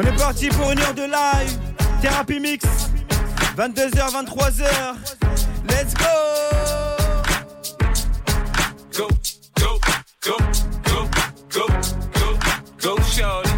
On est parti pour une heure de live. Thérapie mix. 22h, 23h. Let's go. Go, go, go, go, go, go, go, shorty.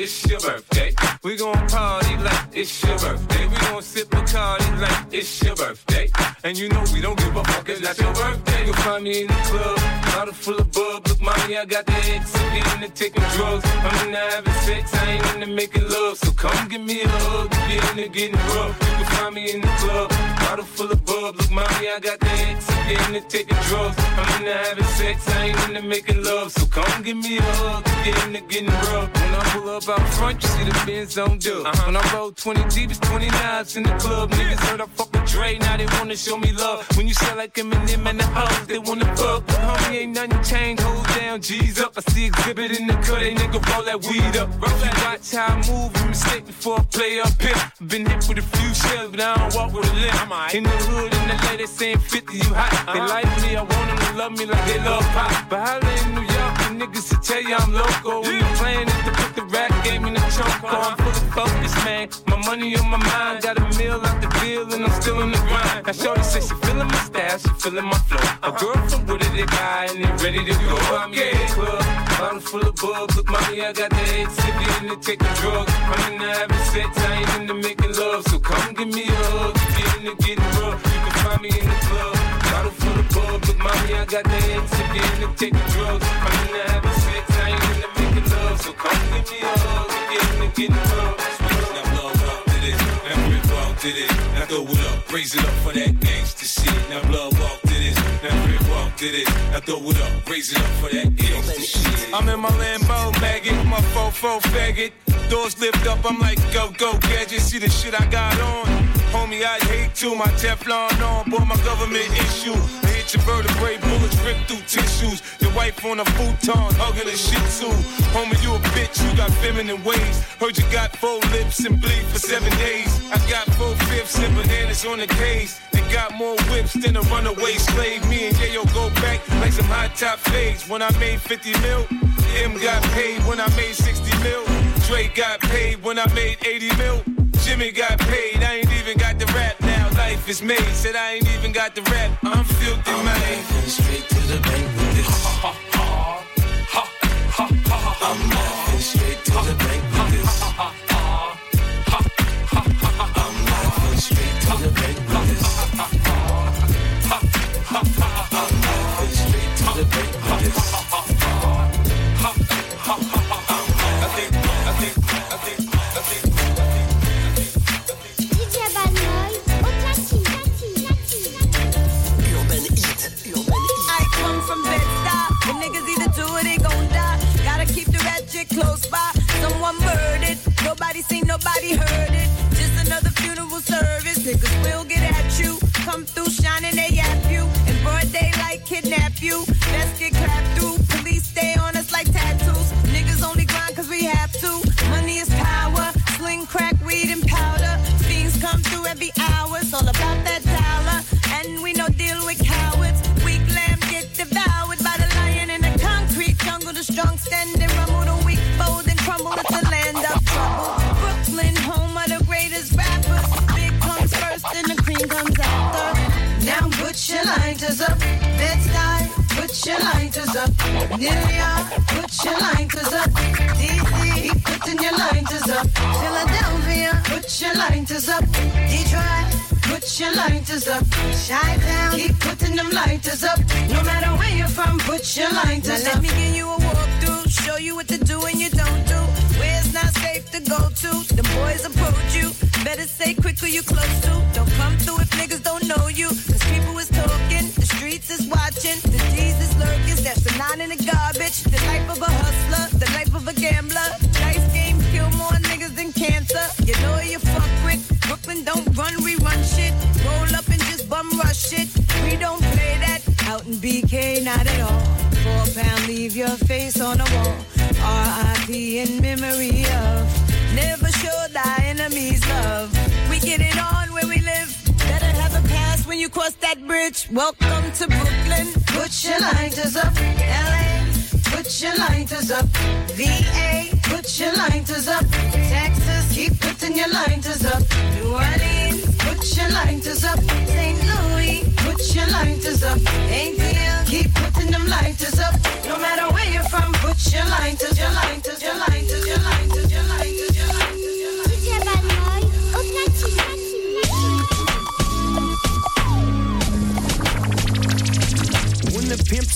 It's your birthday. We gon' party like it's your birthday. We gon' sip a party like it's your birthday. And you know we don't give a fuck, it's not your birthday. You'll find me in the club, bottle full of bub. Look, mommy, I got the X. I'm getting into taking drugs. I'm into having sex, I ain't into making love. So come give me a hug, get into getting rough. You can find me in the club, bottle full of bub. Look, mommy, I got the X. I'm getting into taking drugs. I'm into having sex, I ain't into making love. So come give me a hug, get into getting rough. When I pull up out front, you see the Benz on dub. Uh-huh. When I roll 20 deep, it's 29s in the club. Niggas heard I fuck with Dre, now they wanna show me love. When you sell like Eminem and the hoes, they wanna fuck. Homie, ain't nothing changed, hold down, G's up. I see exhibit in the cut, they nigga roll that weed up. Roll that watch how I move, you mistake before I play up here. Been hit with a few shells, but I don't walk with a limp. In the hood, in the lady saying 50, you hot. They like me, I want them to love me like they love pop. But holla in New York, the niggas to tell you I'm loco. When the plan is to the man. My money on my mind, got a meal out the deal, and I'm still in the grind. Now, Shorty says she feeling my style, she feeling my flow. A girl from Wooded, they guy, and they ready to go. I'm the club, bottle full of bub. Look, mommy, I got the head sippy in the taking drugs. I'm in the having sex, I ain't into making love. So come give me a hug, if you're into getting rough. You can find me in the club, bottle full of bub. Look, mommy, I got the head sippy in the taking drugs. I'm in the having sex, I ain't into making love. So come give me a hug, if you're into getting rough. To this, now throw it up, raise it up for that gangsta shit. Now blood walk to this, now rip walk to this, now throw it up, raise it up for that gangsta shit. I'm in my Lambo maggot, my fofo faggot. Doors lift up, I'm like go go gadget. See the shit I got on, homie. I'd hate to my Teflon on, boy. My government issue. I hit your vertebrae, through tissues. Your wife on a futon, hugging a shih tzu. Homie, you a bitch, you got feminine ways. Heard you got four lips and bleed for seven days. I got four fifths and bananas on the case. And got more whips than a runaway slave. Me and Yayo go back like some high top fades. When I made 50 mil, M got paid when I made 60 mil. Dre got paid when I made 80 mil. Jimmy got paid, I ain't even got the rap now. Life is made, said I ain't even got the rap. I'm filthy, man. straight the bank with this. I'm laughing straight to the bank with this. Your lighters up. Put your lighters up. DC, keep putting your lighters up. Philadelphia, put your lighters up. Detroit, put your lighters up. Keep putting them lighters up. No matter where you're from, put your lighters now up. Let me give you a walkthrough, show you what to do and you don't do. It's not safe to go to. The boys approach you. Better say quick who you close to. Don't come through if niggas don't know you. Cause people is talking, the streets is watching, the G's is lurking. That's the nine in the garbage. The life of a hustler, the life of a gambler. Dice games kill more niggas than cancer. You know you fuck with. Brooklyn don't run, we run shit. Roll up and just bum rush it. We don't play that. Out in BK, not at all. Four pound, leave your face on the wall. R.I.P. in memory of. Never show thy enemies love. We get it on where we live. Better have a pass when you cross that bridge. Welcome to Brooklyn. Put your lighters up. L.A. Put your lighters up. VA. put your lighters up. Texas, keep putting your lighters up. New Orleans, put your lighters up. St. Louis, put your lighters up. ATL, keep putting them lighters up. No matter where you're from, put your lighters, your lighters,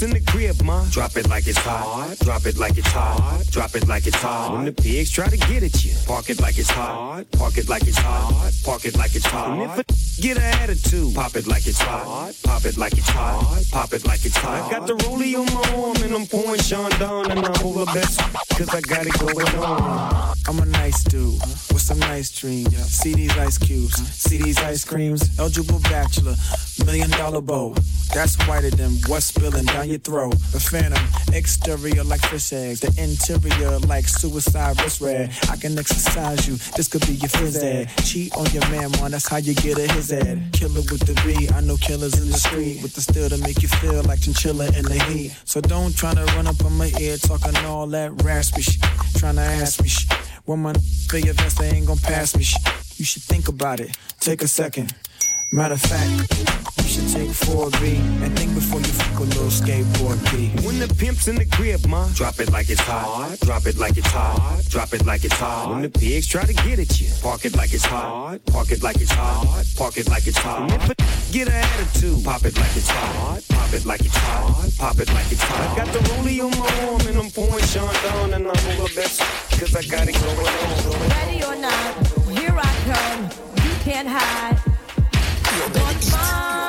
in the crib, drop it like it's hot. Drop it like it's hot. Drop it like it's hot. When the pigs try to get at you, park it like it's hot. Park it like it's hot. Park it like it's hot. And if a get an attitude, pop it like it's hot. Pop it like it's hot. Pop it like it's hot. I got the rollie on my arm and I'm pouring Sean down and I'm over best cause I got it going on. I'm a nice dude with some nice dreams. See these ice cubes, see these ice creams. Eligible bachelor, million dollar bow. That's whiter than what's spilling down your throat. The phantom, exterior like fish eggs, the interior like suicide wrist red. I can exercise you, this could be your phys ed. Cheat on your man, man, that's how you get a his ed. Killer with the B, I know killers in the street with the steel to make you feel like chinchilla in the heat. So don't try to run up on my ear talking all that raspy shit. Trying to ask me shit. When my feel your vest, they ain't gon' pass me shit. You should think about it, take a second. Matter of fact, you should take 4B and think before you skateboard B. When the pimp's in the crib, ma, drop it like it's hot. Drop it like it's hot. Drop it like it's hot. When the pigs try to get at you, park it like it's hot. Park it like it's hot. Park it like it's hot. And if a get an attitude, pop it like it's hot. Pop it like it's hot. Pop it like it's hot. I got the rollie on my arm and I'm pouring Sean down and I'm all the best cause I got it going on. Ready or not, here I come. You can't hide. Gonna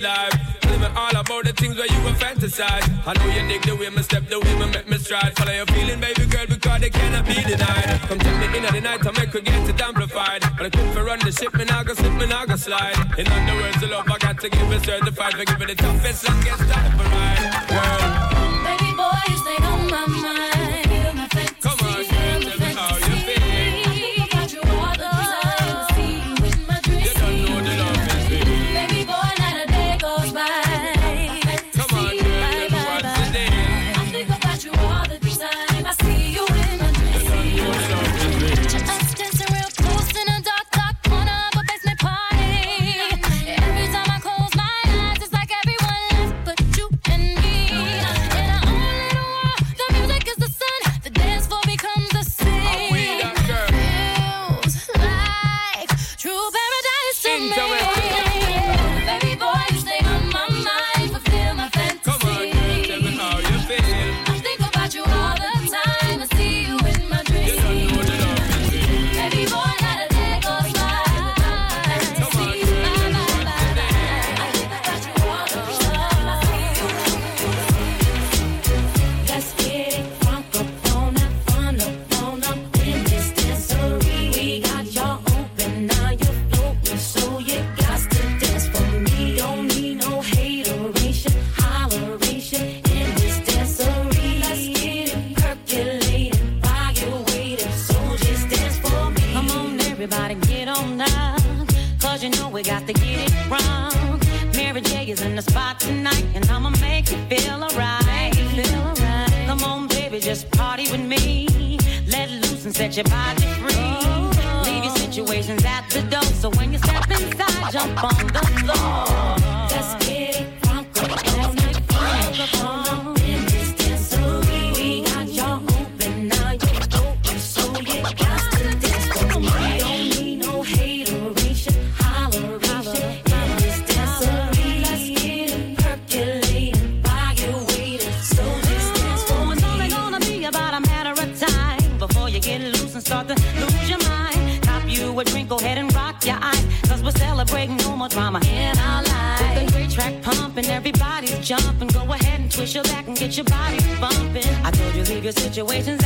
life. Tell me all about the things where you were fantasize. I know you dig the way me step, the way me make me stride. Follow your feeling, baby girl, because they cannot be denied. Come take me in at the night, I make her get it amplified. But I could for run the ship, me now go slip, me now go slide. In other words, the love I got to give it certified for giving the toughest, longest time for ride. Girl. On now. Cause you know we got to get it wrong. Mary J is in the spot tonight, and I'ma make you feel alright. Feel alright. Come on, baby, just party with me. Let loose and set your body free. Oh. Leave your situations at the door, so when you step inside, jump on the floor. Let's get it up on it, situations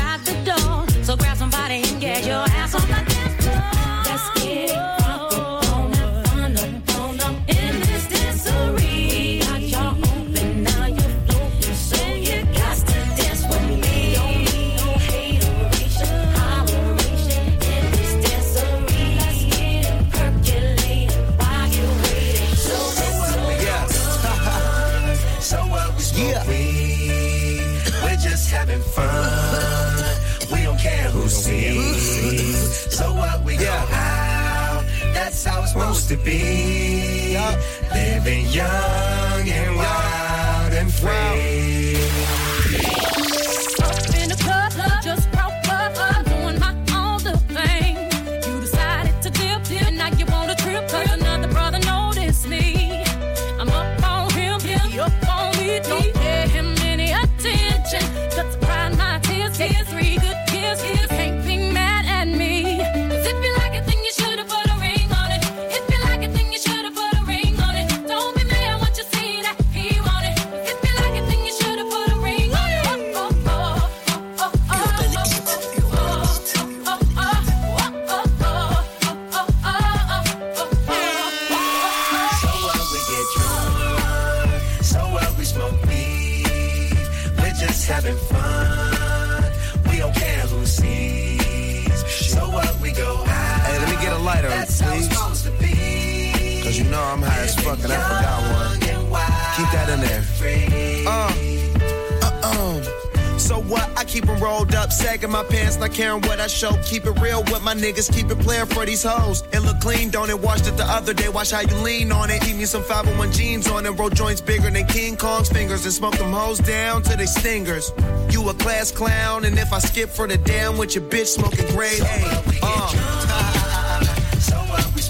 So what we go out. That's how it's supposed to be. Living young and wild and free. Just having fun. We don't care who sees. So what we go out. Hey, let me get a lighter, That's please. Cause you know I'm high as fuck and I forgot one. Keep that in there. Uh, uh, uh. So what? I keep keep 'em rolled up, sagging my pants, not caring what I show. Keep it real with my niggas, keep it playing for these hoes. Look clean, don't it? Washed it the other day, watch how you lean on it. Eat me some 501 jeans on it, roll joints bigger than King Kong's fingers, and smoke them hoes down to they stingers. You a class clown, and if I skip for the damn with your bitch smoking grade A. Uh. So we